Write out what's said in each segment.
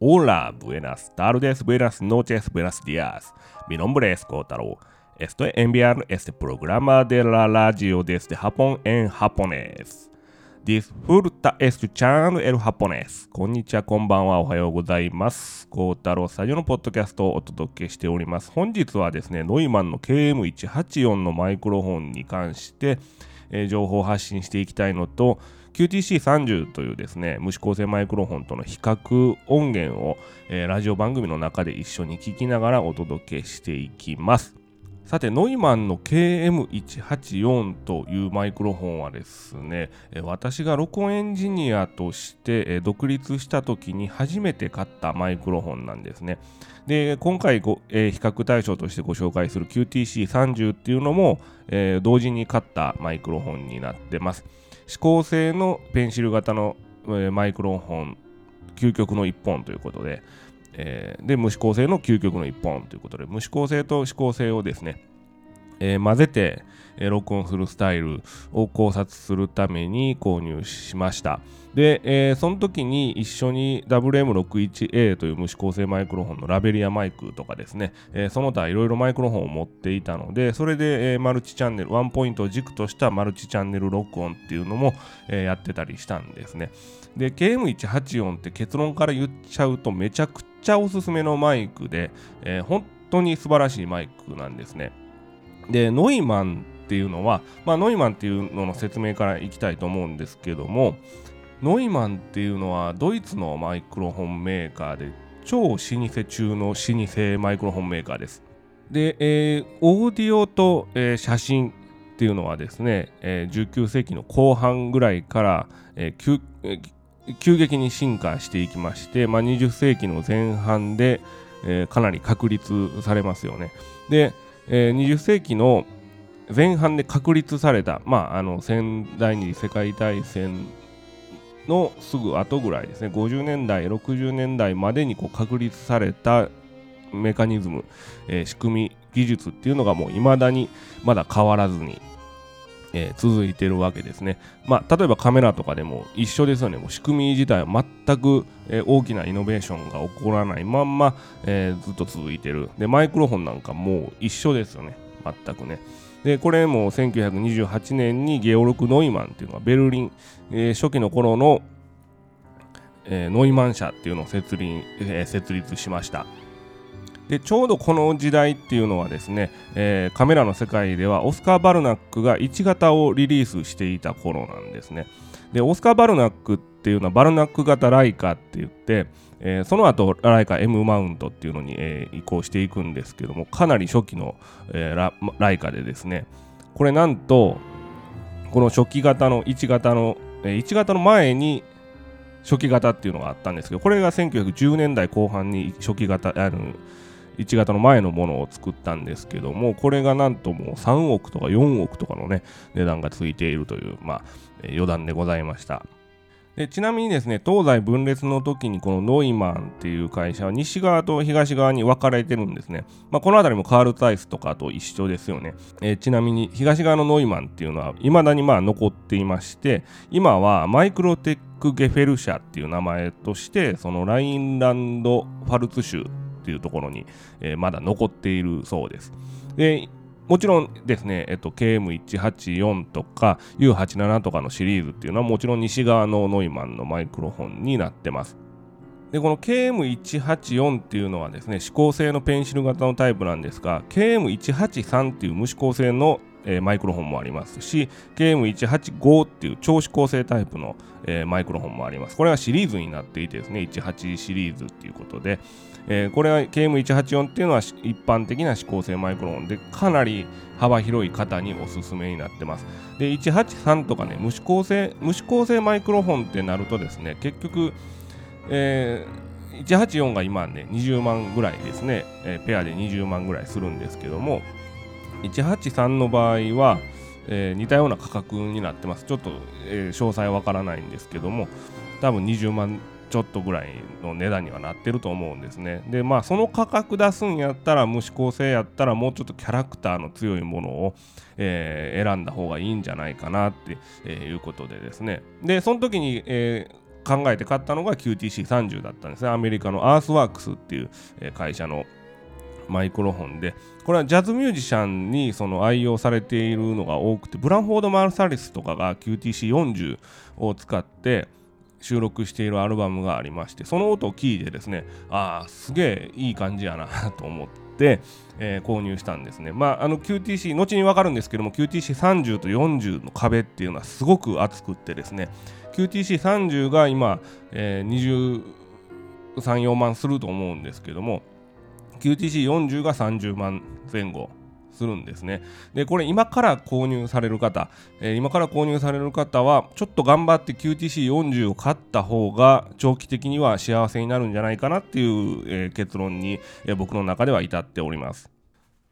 Hola, buenas tardes, buenas noches, buenas días. Mi nombre es Kotaro. Estoy enviando este programa de la radio desde Japón en japonés. Disfruta escuchando el japonés. こんにちは、こんばんは、おはようございます。コータロースタジオのポッドキャストをお届けしております。本日はですね、ノイマンの KM184 のマイクロフォンに関して、えー情報を発信していきたいのと、QTC30 というですね、無指向性マイクロフォンとの比較音源を、えーラジオ番組の中で一緒に聞きながらお届けしていきます。さて、ノイマンの KM184 というマイクロフォンはですね、私が録音エンジニアとして、独立した時に初めて買ったマイクロフォンなんですね。で、今回ご、えー比較対象としてご紹介する QTC30 っていうのも、えー同時に買ったマイクロフォンになってます。指向性のペンシル型の、えマイクロン本、究極の1本ということで、えーで、無指向性の究極の1本ということで、無指向性と指向性をですね、えー混ぜて、録音するスタイルを考察するために購入しました。で、えーその時に一緒に WM61A という無指向性マイクロフォンのラベリアマイクとかですね、えーその他いろいろマイクロフォンを持っていたので、それで、えーマルチチャンネル、ワンポイントを軸としたマルチチャンネル録音っていうのも、えやってたりしたんですね。で、KM184 って結論から言っちゃうとめちゃくちゃおすすめのマイクで、え本当に素晴らしいマイクなんですね。で、ノイマンっていうのは、まあ、ノイマンっていうのの説明からいきたいと思うんですけども、ノイマンっていうのはドイツのマイクロフォンメーカーで超老舗中の老舗マイクロフォンメーカーです。で、えーオーディオと、えー写真っていうのはですね、えー19世紀の後半ぐらいから、えー急えー急激に進化していきまして、まあ、20世紀の前半で、えーかなり確立されますよね。で、えー20世紀の前半で確立された、まあ、あの戦第二次世界大戦のすぐ後ぐらいですね50年代60年代までにこう確立されたメカニズム、えー仕組み技術っていうのがもう未だにまだ変わらずに、えー続いてるわけですね。まあ、例えばカメラとかでも一緒ですよね。もう仕組み自体は全く、えー大きなイノベーションが起こらないまんま、えずっと続いてる。で、マイクロフォンなんかもう一緒ですよね。全くね。で、これも1928年にゲオルク・ノイマンっていうのがベルリン、えー初期の頃の、えーノイマン社っていうのを設立,、えー設立しました。でちょうどこの時代っていうのはですね、えーカメラの世界ではオスカー・バルナックが1型をリリースしていた頃なんですね。でオスカー・バルナックってていうのはバルナック型ライカって言って、えーその後ライカ M マウントっていうのに、えー移行していくんですけどもかなり初期の、えーラライカでですねこれなんとこの初期型の1型の、えー1型の前に初期型っていうのがあったんですけどこれが1910年代後半に初期型あの1型の前のものを作ったんですけどもこれがなんともう3億とか4億とかのね値段がついているというまあ余談でございました。でちなみにですね東西分裂の時にこのノイマンっていう会社は西側と東側に分かれてるんですね、まあ、この辺りもカール・タイスとかと一緒ですよね、えーちなみに東側のノイマンっていうのは未だにまあ残っていまして今はマイクロテック・ゲフェル社っていう名前としてそのラインランド・ファルツ州っていうところに、えーまだ残っているそうです。でもちろんですね、えっと、KM184 とか U87 とかのシリーズっていうのはもちろん西側のノイマンのマイクロフォンになってます。で、この KM184 っていうのはですね、指向性のペンシル型のタイプなんですが、KM183 っていう無指向性の、マイクロフォンもありますし、KM185 っていう超指向性タイプの、マイクロフォンもあります。これはシリーズになっていてですね、18シリーズっていうことで、えーこれは KM184 っていうのは一般的な指向性マイクロフォンでかなり幅広い方におすすめになってます。で、183とかね、無指向性、無指向性マイクロフォンってなるとですね、結局、えー184が今ね、20万ぐらいですね、えーペアで20万ぐらいするんですけども、183の場合は、えー似たような価格になってます。ちょっと、え詳細わからないんですけども、多分20万ちょっとぐらいの値段にはなってると思うんですね。で、まあ、その価格出すんやったら、無指向性やったら、もうちょっとキャラクターの強いものを、えー選んだ方がいいんじゃないかなって、いうことでですね。で、その時に、えー考えて買ったのが QTC30 だったんですねアメリカのアースワークスっていう会社のマイクロフォンでこれはジャズミュージシャンにその愛用されているのが多くてブランフォード・マルサリスとかが QTC40 を使って収録しているアルバムがありましてその音を聞いてですねああすげえいい感じやな と思って、えー、購入したんですね。まああの QTC 後に分かるんですけども QTC30 と40の壁っていうのはすごく厚くってですね QTC30 が今、えー、23、4万すると思うんですけども QTC40 が30万前後。するんですね。で、これ今から購入される方、えー、今から購入される方は、ちょっと頑張って QTC40 を買った方が長期的には幸せになるんじゃないかなっていう、えー、結論に、えー、僕の中では至っております。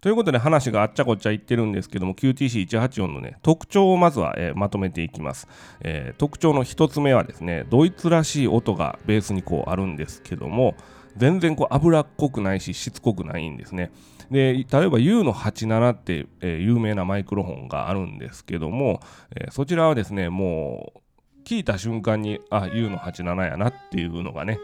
ということで話があっちゃこっちゃ言ってるんですけども QTC184 のね特徴をまずは、えー、まとめていきます、えー、特徴の1つ目はですねドイツらしい音がベースにこうあるんですけども全然こう脂っこくないししつこくないんですね。で例えば U の87って、えー、有名なマイクロフォンがあるんですけども、えー、そちらはですねもう聞いた瞬間にあ U の87やなっていうのがね、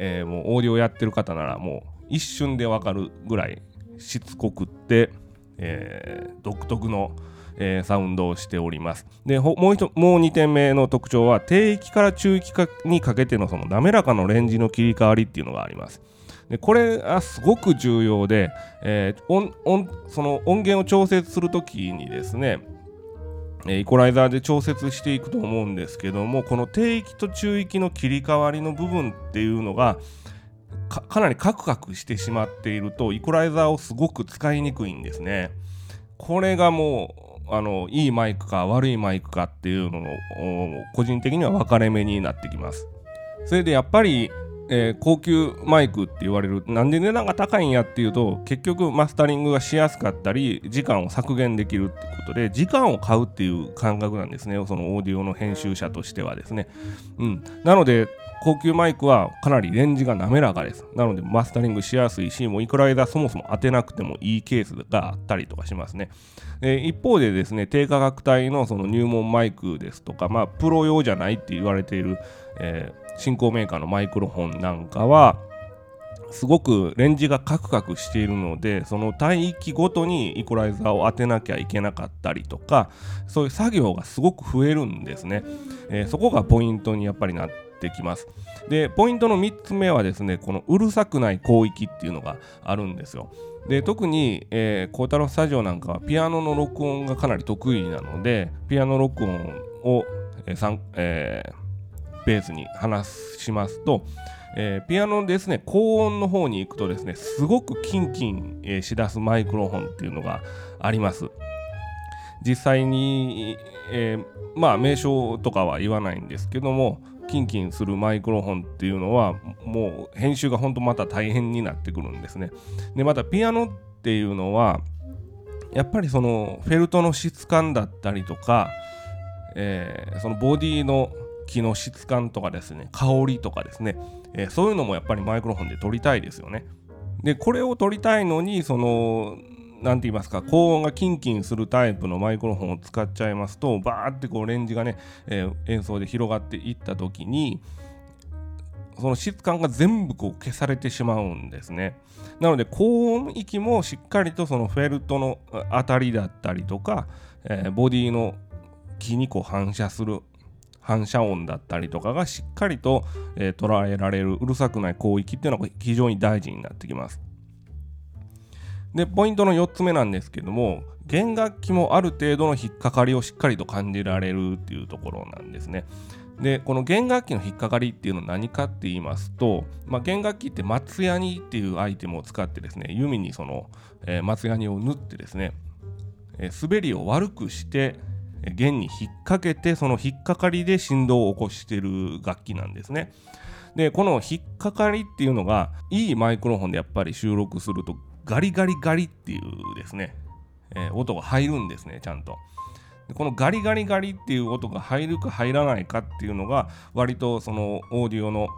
えー、もうオーディオやってる方ならもう一瞬でわかるぐらいしつこくって、え、独特の、えー、サウンドをしております。でもうもう2点目の特徴は低域から中域にかけてのその滑らかのレンジの切り替わりっていうのがあります。でこれはすごく重要で、えー、音音その音源を調節するときにですねイコライザーで調節していくと思うんですけどもこの低域と中域の切り替わりの部分っていうのがかなりカクカクしてしまっているとイコライザーをすごく使いにくいんですね。これがもうあのいいマイクか悪いマイクかっていうのの個人的には分かれ目になってきます。それでやっぱり、えー、高級マイクって言われるなんで値段が高いんやっていうと結局マスタリングがしやすかったり時間を削減できるってことで時間を買うっていう感覚なんですねそのオーディオの編集者としてはですね。うん、なので高級マイクはかなりレンジが滑らかです。なのでマスタリングしやすいし、もういくら間そもそも当てなくてもいいケースがあったりとかしますね。え一方でですね、低価格帯のその入門マイクですとか、まあ、プロ用じゃないって言われている、えー、新興メーカーのマイクロフォンなんかは、すごくレンジがカクカクしているのでその帯域ごとにイコライザーを当てなきゃいけなかったりとかそういう作業がすごく増えるんですね、えー、そこがポイントにやっぱりなってきます。でポイントの3つ目はですねこのうるさくない広域っていうのがあるんですよ。で特に、えー、太郎スタジオなんかはピアノの録音がかなり得意なのでピアノ録音を、えーえー、ベースに話しますと、えー、ピアノですね高音の方に行くとですねすごくキンキン、えー、しだすマイクロフォンっていうのがあります。実際に、えー、まあ名称とかは言わないんですけどもキンキンするマイクロフォンっていうのはもう編集が本当また大変になってくるんですね。でまたピアノっていうのはやっぱりそのフェルトの質感だったりとか、えー、そのボディの木の質感とかですね香りとかですね、えー、そういうのもやっぱりマイクロフォンで撮りたいですよね。でこれを撮りたいのにその何て言いますか高音がキンキンするタイプのマイクロフォンを使っちゃいますとバーってこうレンジがね、えー、演奏で広がっていった時にその質感が全部こう消されてしまうんですね。なので高音域もしっかりとそのフェルトの当たりだったりとか、えー、ボディの木にこう反射する反射音だったりとかがしっかりと、えー、捉えられるうるさくない広域っていうのが非常に大事になってきます。で、ポイントの4つ目なんですけども、弦楽器もある程度の引っかかりをしっかりと感じられるっていうところなんですね。で、この弦楽器の引っかかりっていうのは何かって言いますと、まあ、弦楽器って松ヤニっていうアイテムを使ってですね、弓にその、えー、松ヤニを縫ってですね、えー、滑りを悪くして、弦に引っ掛けて、その引っかかりで振動を起こしてる楽器なんですね。で、この引っかかりっていうのが、いいマイクロフォンでやっぱり収録するとガリガリガリっていうですね、えー、音が入るんですねちゃんと。でこのガリガリガリっていう音が入るか入らないかっていうのが割とそのオーディオの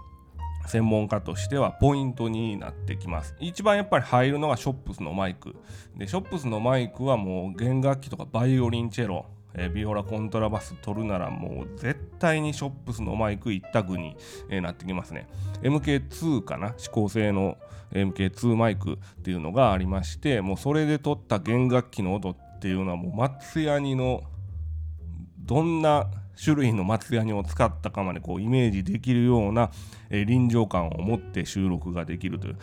専門家としてはポイントになってきます。一番やっぱり入るのがショップスのマイク。でショップスのマイクはもう弦楽器とかバイオリンチェロえー、ビオラコントラバス取るならもう絶対にショップスのマイク一択に、えー、なってきますね。MK2 かな？指向性の MK2 マイクっていうのがありましてもうそれで撮った弦楽器の音っていうのはもう松ヤニのどんな種類の松ヤニを使ったかまでこうイメージできるような、え、臨場感を持って収録ができるという。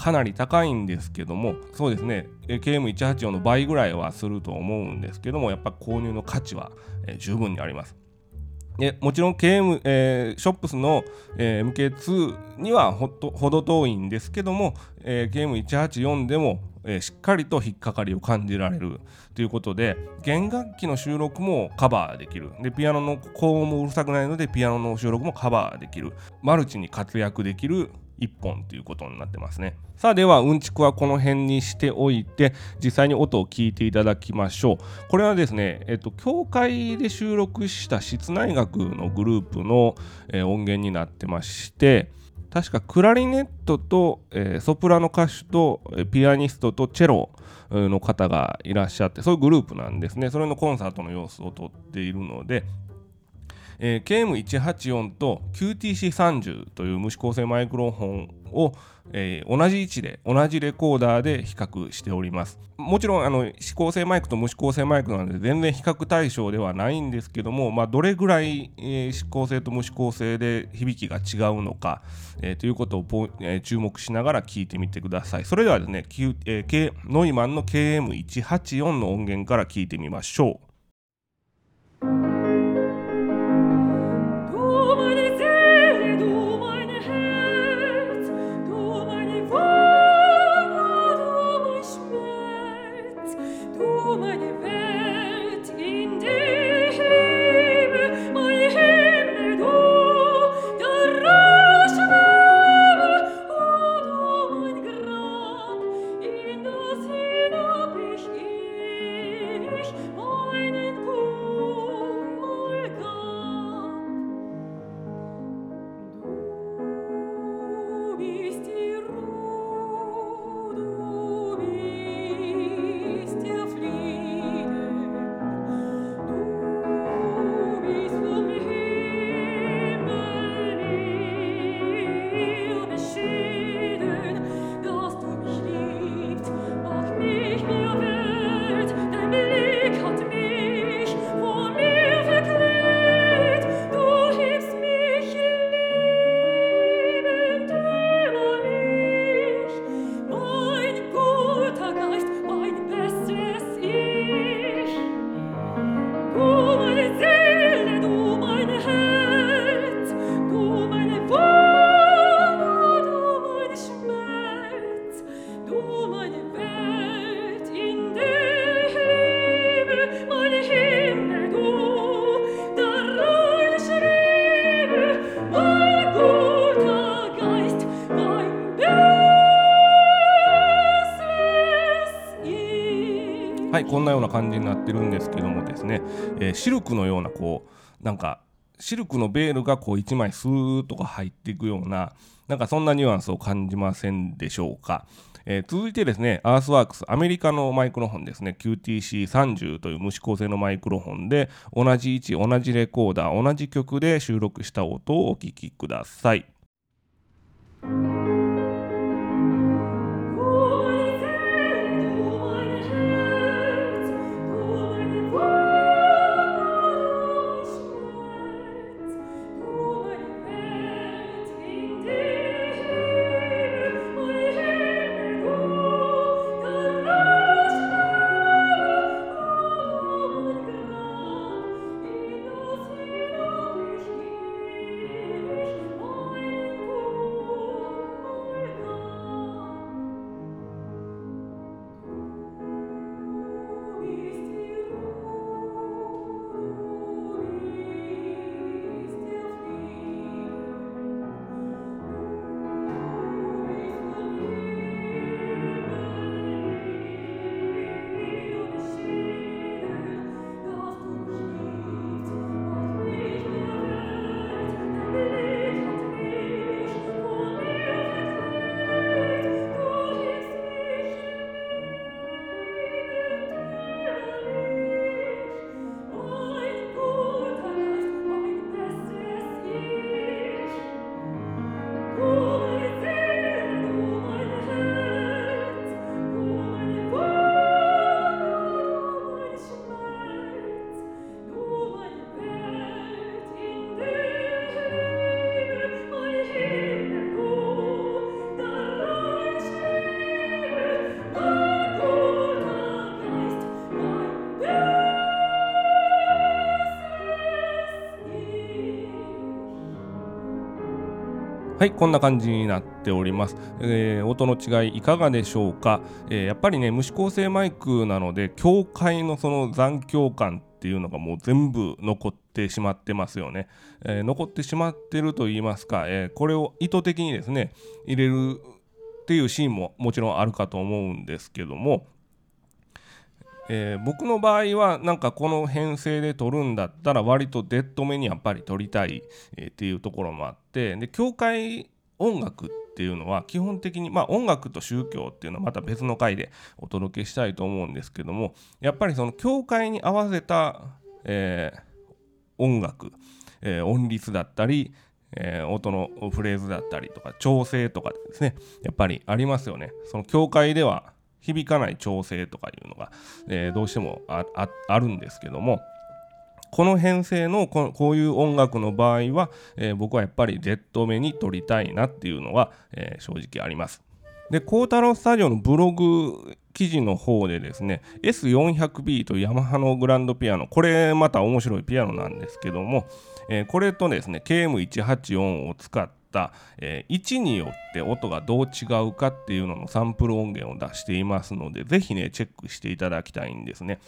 かなり高いんですけどもそうですね KM184 の倍ぐらいはすると思うんですけどもやっぱ購入の価値は、え、十分にあります。でもちろん KM、えー、ショップスの、えー、MK2 にはほど遠いんですけども、えー、KM184 でも、えー、しっかりと引っかかりを感じられるということで弦楽器の収録もカバーできる。でピアノの高音もうるさくないのでピアノの収録もカバーできる。マルチに活躍できる1本ということになってますね。さあではうんちくはこの辺にしておいて実際に音を聞いていただきましょう。これはですねえっと教会で収録した室内楽のグループの、え、音源になってまして確かクラリネットと、え、ソプラノ歌手と、ピアニストとチェロの方がいらっしゃってそういうグループなんですね。それのコンサートの様子をとっているのでえー、KM184 と QTC30 という無指向性マイクロフォンを、えー、同じ位置で同じレコーダーで比較しております。もちろんあの指向性マイクと無指向性マイクなので全然比較対象ではないんですけども、まあ、どれぐらい、えー、指向性と無指向性で響きが違うのか、えー、ということを、えー、注目しながら聞いてみてください。それではですね、Q えー、K、ノイマンの KM184 の音源から聞いてみましょう。はいこんなような感じになってるんですけどもですね、えー、シルクのようなこうなんかシルクのベールがこう1枚スーッとか入っていくようななんかそんなニュアンスを感じませんでしょうか。えー、続いてですね、アースワークス、アメリカのマイクロフォンですね、QTC30 という無指向性のマイクロフォンで、同じ位置、同じレコーダー、同じ曲で収録した音をお聴きください。はいこんな感じになっております、えー、音の違いいかがでしょうか、えー、やっぱりね無指向性マイクなので境界のその残響感っていうのがもう全部残ってしまってますよね、えー、残ってしまってると言いますか、えこれを意図的にですね入れるっていうシーンももちろんあるかと思うんですけどもえー、僕の場合はなんかこの編成で撮るんだったら割とデッド目にやっぱり撮りたい、えー、っていうところもあってで教会音楽っていうのは基本的にまあ音楽と宗教っていうのはまた別の回でお届けしたいと思うんですけどもやっぱりその教会に合わせた、えー、音楽、え音律だったりえー、音のフレーズだったりとか調整とかですねやっぱりありますよね。その教会では響かない調整とかいうのが、えー、どうしてもあるんですけどもこの編成のこういう音楽の場合は、えー、僕はやっぱり Z 目に撮りたいなっていうのが、えー、正直あります。で、孝太郎スタジオのブログ記事の方でですね、S400B とヤマハのグランドピアノ、これまた面白いピアノなんですけども、えー、これとですね、KM184 を使っ、えー、位置によって音がどう違うかっていうののサンプル音源を出していますので、ぜひね、チェックしていただきたいんですね。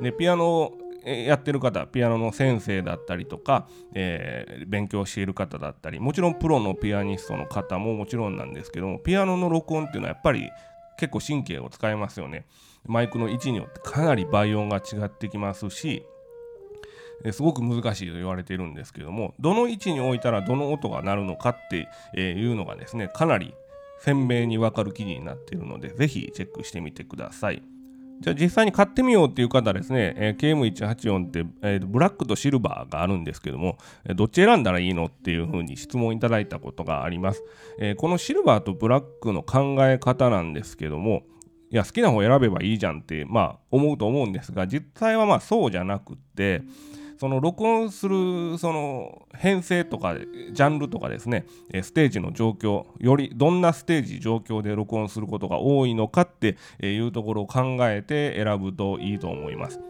で、ピアノをやってる方、ピアノの先生だったりとか、えー、勉強している方だったり、もちろんプロのピアニストの方ももちろんなんですけども、ピアノの録音っていうのはやっぱり結構神経を使いますよね。マイクの位置によってかなり倍音が違ってきますし、すごく難しいと言われているんですけどもどの位置に置いたらどの音が鳴るのかっていうのがですねかなり鮮明に分かる記事になっているのでぜひチェックしてみてください。じゃあ実際に買ってみようっていう方ですね、えー、KM184 って、えー、ブラックとシルバーがあるんですけども、えー、どっち選んだらいいのっていうふうに質問いただいたことがあります、えー、このシルバーとブラックの考え方なんですけども、いや好きな方選べばいいじゃんってまあ思うと思うんですが実際はまあそうじゃなくてその録音するその編成とかジャンルとかですねステージの状況よりどんなステージ状況で録音することが多いのかっていうところを考えて選ぶといいと思います。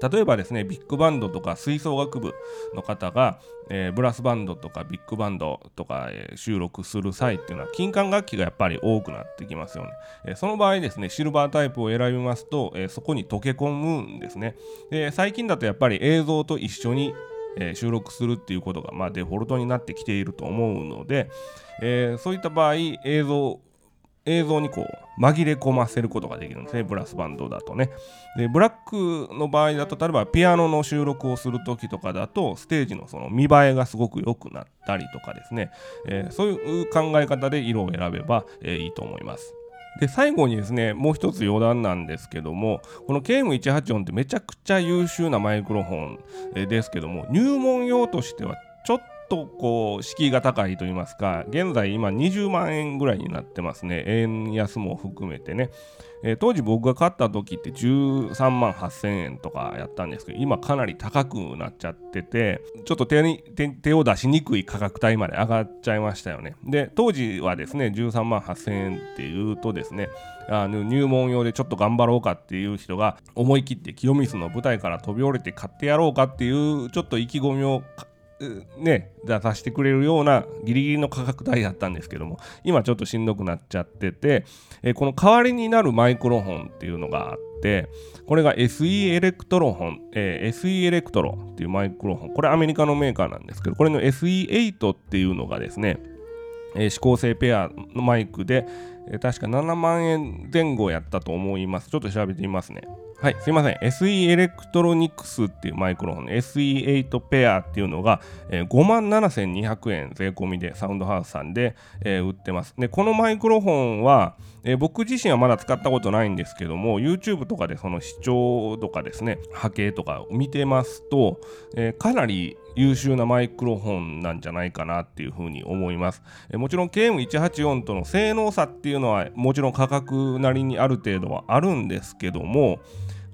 例えばですねビッグバンドとか吹奏楽部の方が、えー、ブラスバンドとかビッグバンドとか、えー、収録する際っていうのは金管楽器がやっぱり多くなってきますよね、えー、その場合ですねシルバータイプを選びますと、えそこに溶け込むんですね。で最近だとやっぱり映像と一緒にえ収録するっていうことが、まあ、デフォルトになってきていると思うので、えー、そういった場合映像映像にこう紛れ込ませることができるんですね。ブラスバンドだとね。でブラックの場合だと例えばピアノの収録をする時とかだとステージのその見栄えがすごく良くなったりとかですね、えー、そういう考え方で色を選べば、えー、いいと思います。で最後にですねもう一つ余談なんですけどもこの KM184 ってめちゃくちゃ優秀なマイクロフォンですけども入門用としてはちょっととこう敷居が高いと言いますか現在今20万円ぐらいになってますね。円安も含めてね、えー、当時僕が買った時って13万8000円とかやったんですけど今かなり高くなっちゃっててちょっと手に手を出しにくい価格帯まで上がっちゃいましたよね。で当時はですね13万8000円っていうとですねあの入門用でちょっと頑張ろうかっていう人が思い切って清水の舞台から飛び降りて買ってやろうかっていうちょっと意気込みをね、出させてくれるようなギリギリの価格帯だったんですけども今ちょっとしんどくなっちゃってて、えこの代わりになるマイクロフォンっていうのがあってこれが SE エレクトロフォン、えー、SE エレクトロっていうマイクロフォンこれアメリカのメーカーなんですけどこれの SE8 っていうのがですねえー、指向性ペアのマイクで、確か7万円前後やったと思います。ちょっと調べてみますね。はい、すいません。SE エレクトロニクスっていうマイクロフォン、SE8 ペアっていうのが、えー、57,200円税込みでサウンドハウスさんで、えー、売ってます。で、このマイクロフォンは、えー、僕自身はまだ使ったことないんですけども、YouTube とかでその視聴とかですね、波形とかを見てますと、えかなり優秀なマイクロフォンなんじゃないかなっていうふうに思います。えもちろん KM184 との性能差っていうのはもちろん価格なりにある程度はあるんですけども、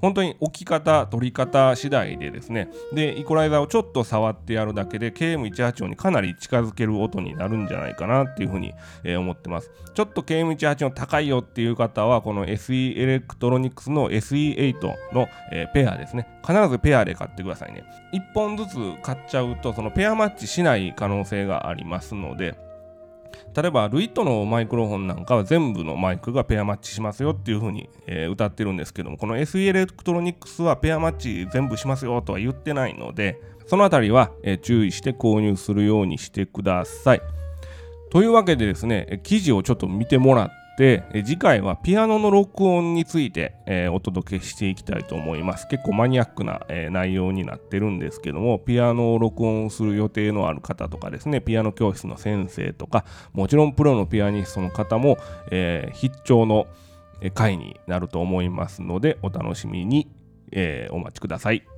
本当に置き方、取り方次第でですね、で、イコライザーをちょっと触ってやるだけで、KM184 にかなり近づける音になるんじゃないかなっていうふうに、えー、思ってます。ちょっと KM184 高いよっていう方は、この SE エレクトロニクスの SE8 の、えー、ペアですね。必ずペアで買ってくださいね。1本ずつ買っちゃうと、そのペアマッチしない可能性がありますので、例えば LEWITT のマイクロフォンなんかは全部のマイクがペアマッチしますよっていう風に、えー、謳ってるんですけどもこの SE エレクトロニクスはペアマッチ全部しますよとは言ってないのでそのあたりは、えー、注意して購入するようにしてください。というわけでですね記事をちょっと見てもらってで次回はピアノの録音について、えー、お届けしていきたいと思います結構マニアックな、えー、内容になってるんですけどもピアノを録音する予定のある方とかですねピアノ教室の先生とかもちろんプロのピアニストの方も、えー、必聴の回になると思いますのでお楽しみに、えお待ちください。